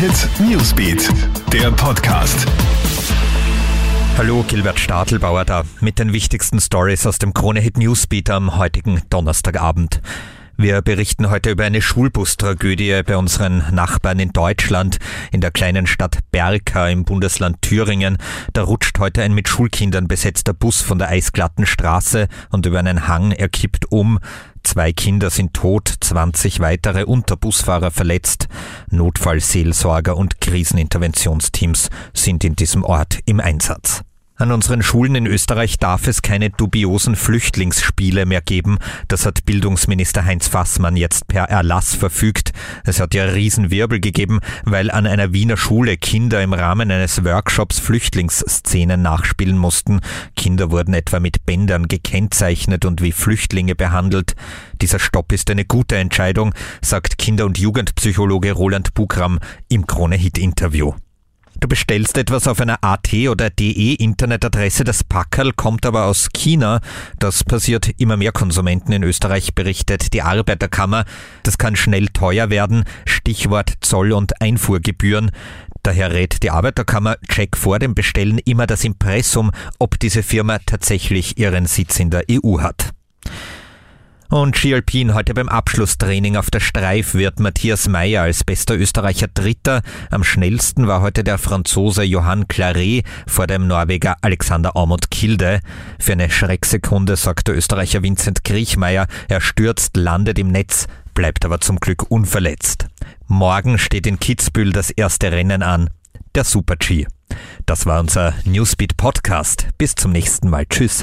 Hit Newsbeat, der Podcast. Hallo, Gilbert Stadelbauer da mit den wichtigsten Stories aus dem Krone Hit Newsbeat am heutigen Donnerstagabend. Wir berichten heute über eine Schulbustragödie bei unseren Nachbarn in Deutschland, in der kleinen Stadt Berka im Bundesland Thüringen. Da rutscht heute ein mit Schulkindern besetzter Bus von der eisglatten Straße und über einen Hang, er kippt um. Zwei Kinder sind tot, 20 weitere unter Busfahrer verletzt. Notfallseelsorger und Kriseninterventionsteams sind in diesem Ort im Einsatz. An unseren Schulen in Österreich darf es keine dubiosen Flüchtlingsspiele mehr geben. Das hat Bildungsminister Heinz Fassmann jetzt per Erlass verfügt. Es hat ja Riesenwirbel gegeben, weil an einer Wiener Schule Kinder im Rahmen eines Workshops Flüchtlingsszenen nachspielen mussten. Kinder wurden etwa mit Bändern gekennzeichnet und wie Flüchtlinge behandelt. Dieser Stopp ist eine gute Entscheidung, sagt Kinder- und Jugendpsychologe Roland Bugram im Krone-Hit-Interview. Du bestellst etwas auf einer AT oder DE Internetadresse, das Packerl kommt aber aus China. Das passiert immer mehr Konsumenten in Österreich, berichtet die Arbeiterkammer. Das kann schnell teuer werden. Stichwort Zoll- und Einfuhrgebühren. Daher rät die Arbeiterkammer, check vor dem Bestellen immer das Impressum, ob diese Firma tatsächlich ihren Sitz in der EU hat. Und Ski Alpin heute beim Abschlusstraining auf der Streif wird Matthias Meyer als bester Österreicher Dritter. Am schnellsten war heute der Franzose Johann Claret vor dem Norweger Alexander Aumont Kilde. Für eine Schrecksekunde sagt der Österreicher Vincent Griechmeier, er stürzt, landet im Netz, bleibt aber zum Glück unverletzt. Morgen steht in Kitzbühel das erste Rennen an, der Super-G. Das war unser Newsbeat Podcast. Bis zum nächsten Mal. Tschüss.